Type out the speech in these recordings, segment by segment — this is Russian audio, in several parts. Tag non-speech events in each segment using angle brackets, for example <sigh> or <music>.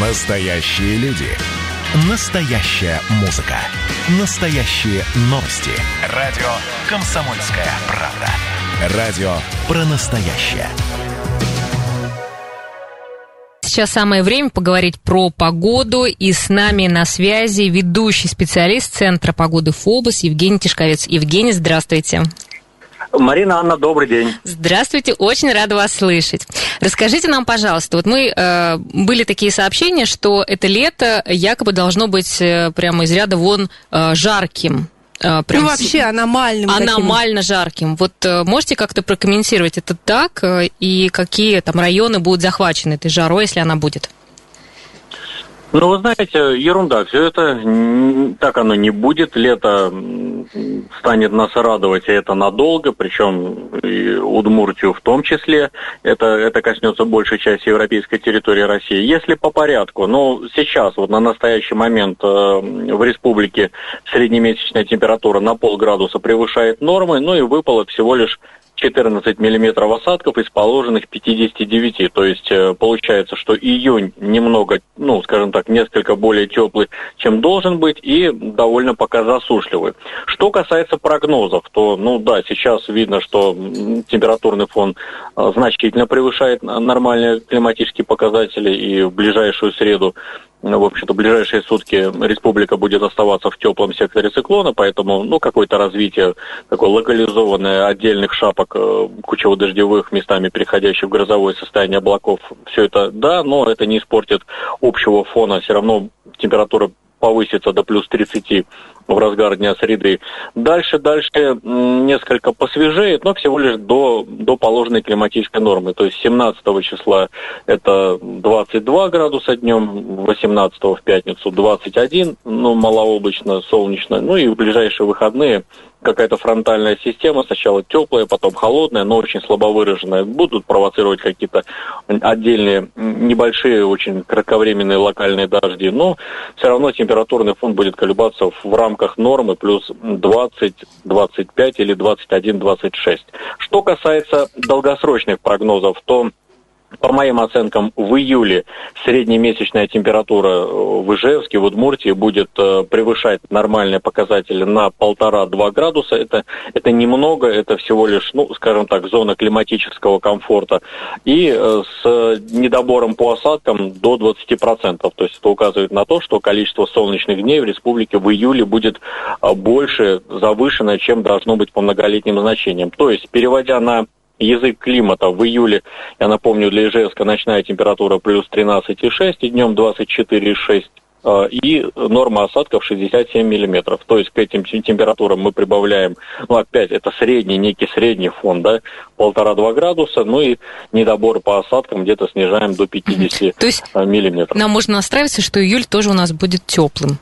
Настоящие люди. Настоящая музыка. Настоящие новости. Радио «Комсомольская правда». Радио про настоящее. Сейчас самое время поговорить про погоду. И с нами на связи ведущий специалист Центра погоды ФОБОС Евгений Тишковец. Евгений, здравствуйте. Марина Анна, добрый день. Здравствуйте, очень рада вас слышать. Расскажите нам, пожалуйста, вот мы э, были такие сообщения, что это лето якобы должно быть э, прямо из ряда вон э, жарким. Э, прям ну, вообще аномальным. Аномально таким. жарким. Вот э, можете как-то прокомментировать это так, э, и какие там районы будут захвачены этой жарой, если она будет? Ну, вы знаете, ерунда. Все это так оно не будет. Лето станет нас радовать, и это надолго, причем и Удмуртию в том числе. Это, это коснется большей части европейской территории России. Если по порядку, ну, сейчас, вот на настоящий момент э, в республике среднемесячная температура на полградуса превышает нормы, ну и выпало всего лишь 14 миллиметров осадков из положенных 59. То есть э, получается, что июнь немного, ну, скажем так, несколько более теплый, чем должен быть, и довольно пока засушливый. Что касается прогнозов, то, ну да, сейчас видно, что температурный фон э, значительно превышает нормальные климатические показатели, и в ближайшую среду в общем-то, ближайшие сутки республика будет оставаться в теплом секторе циклона, поэтому, ну, какое-то развитие такое локализованное отдельных шапок э, кучево-дождевых, местами переходящих в грозовое состояние облаков, все это да, но это не испортит общего фона, все равно температура повысится до плюс 30 в разгар дня среды. Дальше, дальше несколько посвежеет, но всего лишь до, до положенной климатической нормы. То есть 17 числа это 22 градуса днем, 18 в пятницу 21, ну, малооблачно, солнечно. Ну и в ближайшие выходные какая-то фронтальная система, сначала теплая, потом холодная, но очень слабо выраженная, будут провоцировать какие-то отдельные небольшие, очень кратковременные локальные дожди, но все равно температурный фон будет колебаться в рамках нормы плюс 20, 25 или 21, 26. Что касается долгосрочных прогнозов, то по моим оценкам, в июле среднемесячная температура э, в Ижевске, в Удмуртии будет э, превышать нормальные показатели на полтора-два градуса. Это, это немного, это всего лишь, ну, скажем так, зона климатического комфорта. И э, с недобором по осадкам до 20%. То есть это указывает на то, что количество солнечных дней в республике в июле будет больше завышено, чем должно быть по многолетним значениям. То есть, переводя на язык климата в июле, я напомню, для Ижевска ночная температура плюс 13,6 и днем 24,6 а, и норма осадков 67 миллиметров. То есть к этим температурам мы прибавляем, ну опять, это средний, некий средний фон, да, полтора-два градуса, ну и недобор по осадкам где-то снижаем до 50 То есть миллиметров. Нам можно настраиваться, что июль тоже у нас будет теплым.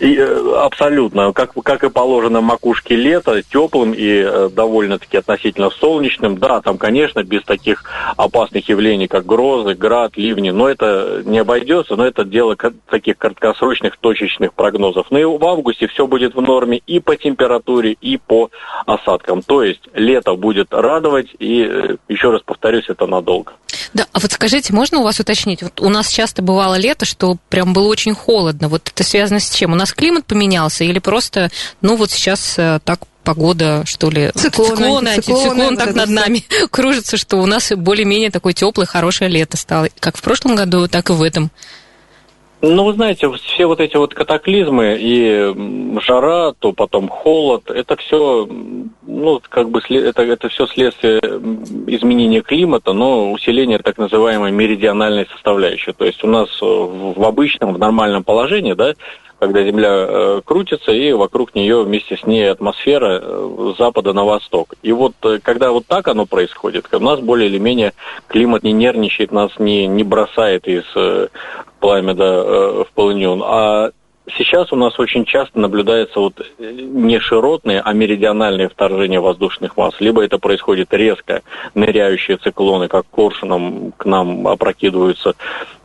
И, э, абсолютно. Как, как и положено макушке лета, теплым и э, довольно-таки относительно солнечным. Да, там, конечно, без таких опасных явлений, как грозы, град, ливни, но это не обойдется, но это дело таких краткосрочных точечных прогнозов. Но и в августе все будет в норме и по температуре, и по осадкам. То есть лето будет радовать, и, э, еще раз повторюсь, это надолго. Да, а вот скажите, можно у вас уточнить? Вот у нас часто бывало лето, что прям было очень холодно. Вот это связано с чем? У нас климат поменялся или просто, ну вот сейчас э, так погода, что ли, циклон, циклон, антициклон, антициклон так над нами <laughs> кружится, что у нас более-менее такое теплое, хорошее лето стало, как в прошлом году, так и в этом. Ну, вы знаете, все вот эти вот катаклизмы и жара, то потом холод, это все, ну, как бы, это, это все следствие изменения климата, но усиление так называемой меридиональной составляющей. То есть у нас в обычном, в нормальном положении, да, когда Земля э, крутится, и вокруг нее вместе с ней атмосфера э, с запада на восток. И вот э, когда вот так оно происходит, у нас более или менее климат не нервничает, нас не, не бросает из э, пламя да, э, в полыню, а Сейчас у нас очень часто наблюдается вот э, не широтные, а меридиональные вторжения воздушных масс. Либо это происходит резко, ныряющие циклоны, как коршуном к нам опрокидываются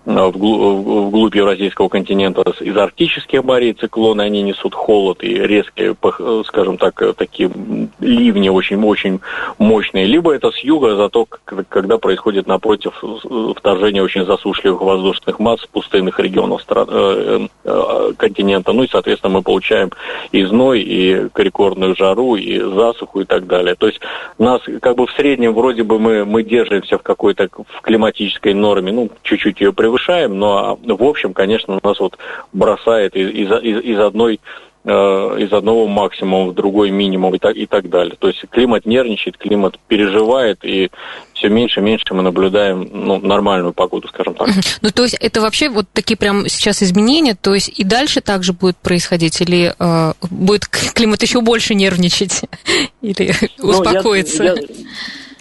вглубь Евразийского континента из арктических морей циклоны, они несут холод и резкие, скажем так, такие ливни очень-очень мощные. Либо это с юга, зато когда происходит напротив вторжение очень засушливых воздушных масс пустынных регионов э, э, континента. Ну и, соответственно, мы получаем и зной, и рекордную жару, и засуху и так далее. То есть нас как бы в среднем вроде бы мы, мы держимся в какой-то в климатической норме, ну, чуть-чуть ее превышаем, но в общем, конечно, нас вот бросает из, из, из одной э, из одного максимума в другой минимум и так, и так далее. То есть климат нервничает, климат переживает, и все меньше и меньше мы наблюдаем ну, нормальную погоду, скажем так. Ну, то есть это вообще вот такие прям сейчас изменения, то есть и дальше также будет происходить, или э, будет климат еще больше нервничать, <laughs> или успокоиться? Ну, я, я...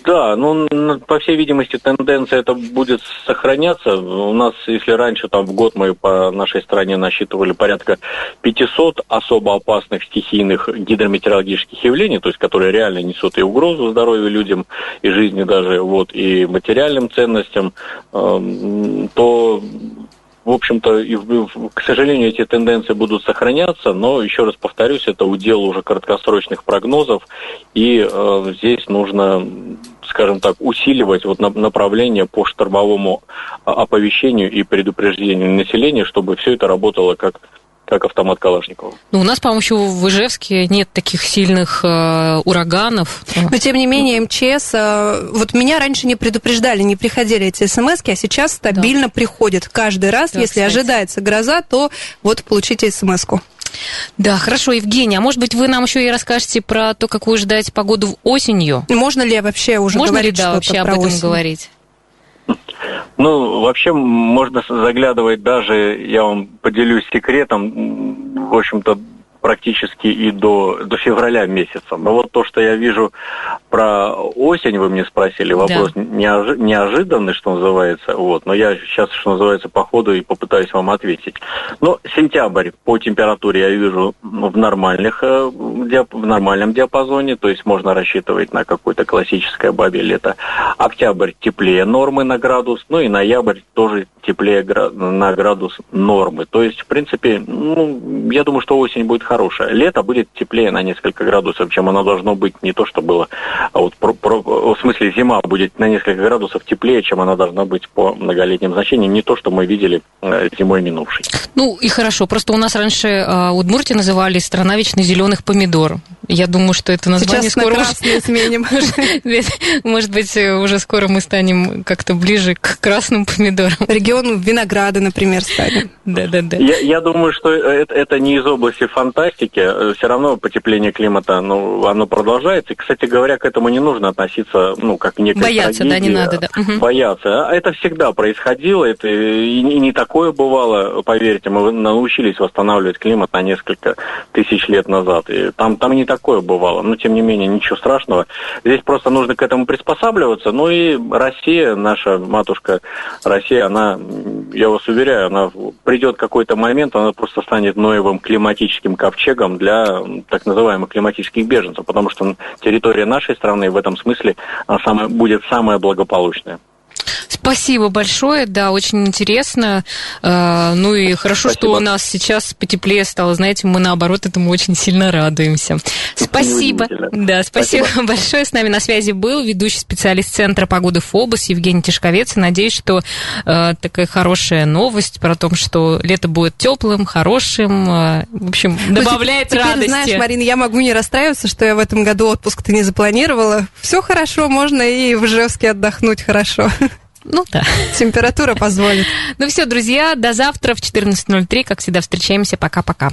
Да, ну, по всей видимости, тенденция это будет сохраняться. У нас, если раньше там в год мы по нашей стране насчитывали порядка 500 особо опасных стихийных гидрометеорологических явлений, то есть которые реально несут и угрозу здоровью людям, и жизни даже, вот, и материальным ценностям, эм, то в общем-то, к сожалению, эти тенденции будут сохраняться, но, еще раз повторюсь, это удел уже краткосрочных прогнозов, и э, здесь нужно скажем так, усиливать вот направление по штормовому а, оповещению и предупреждению населения, чтобы все это работало как как автомат Калашникова. Ну, у нас, по-моему, еще в Ижевске нет таких сильных э, ураганов. Но, тем не менее, МЧС... Э, вот меня раньше не предупреждали, не приходили эти смс а сейчас стабильно да. приходят. Каждый раз, да, если кстати. ожидается гроза, то вот получите смс-ку. Да, хорошо, Евгения, а может быть, вы нам еще и расскажете про то, какую ждать погоду осенью? Можно ли вообще уже Можно говорить ли, да, вообще об этом осень? говорить? Ну, вообще можно заглядывать даже, я вам поделюсь секретом, в общем-то, практически и до, до февраля месяца. Но вот то, что я вижу про осень, вы мне спросили, вопрос да. неожи, неожиданный, что называется, вот, но я сейчас, что называется, по ходу и попытаюсь вам ответить. Но сентябрь по температуре я вижу в, нормальных, э, в нормальном диапазоне, то есть можно рассчитывать на какое-то классическое бабье лето. Октябрь теплее нормы на градус, ну и ноябрь тоже теплее на градус нормы. То есть, в принципе, ну, я думаю, что осень будет хорошая. Лето будет теплее на несколько градусов, чем оно должно быть. Не то, что было, вот про, про, в смысле зима будет на несколько градусов теплее, чем она должна быть по многолетним значениям. Не то, что мы видели э, зимой минувшей. Ну и хорошо. Просто у нас раньше э, Удмуртия называли страна вечно зеленых помидор. Я думаю, что это название Сейчас скоро... На сменим. <laughs> Может быть, уже скоро мы станем как-то ближе к красным помидорам. Регион винограда, например, станем. Да, да, да. Я, я думаю, что это, это не из области фантастики. Все равно потепление климата, ну, оно продолжается. И, кстати говоря, к этому не нужно относиться, ну, как некой Бояться, трагедии. да, не надо, да. Угу. Бояться. А это всегда происходило. Это и не такое бывало, поверьте. Мы научились восстанавливать климат на несколько тысяч лет назад. И там, там не такое бывало. Но, тем не менее, ничего страшного. Здесь просто нужно к этому приспосабливаться. Ну и Россия, наша матушка Россия, она, я вас уверяю, она придет какой-то момент, она просто станет ноевым климатическим ковчегом для так называемых климатических беженцев, потому что территория нашей страны в этом смысле она самая, будет самая благополучная. Спасибо большое, да, очень интересно. А, ну и хорошо, Спасибо. что у нас сейчас потеплее стало. Знаете, мы наоборот этому очень сильно радуемся. Спасибо. Да, спасибо, спасибо большое. С нами на связи был ведущий специалист Центра погоды ФОБОС Евгений Тишковец. надеюсь, что э, такая хорошая новость про то, что лето будет теплым, хорошим. Э, в общем, ну, добавляет теперь, радости. знаешь, Марина, я могу не расстраиваться, что я в этом году отпуск-то не запланировала. Все хорошо, можно и в Ижевске отдохнуть хорошо. Ну да. Температура позволит. Ну все, друзья, до завтра в 14.03. Как всегда, встречаемся. Пока-пока.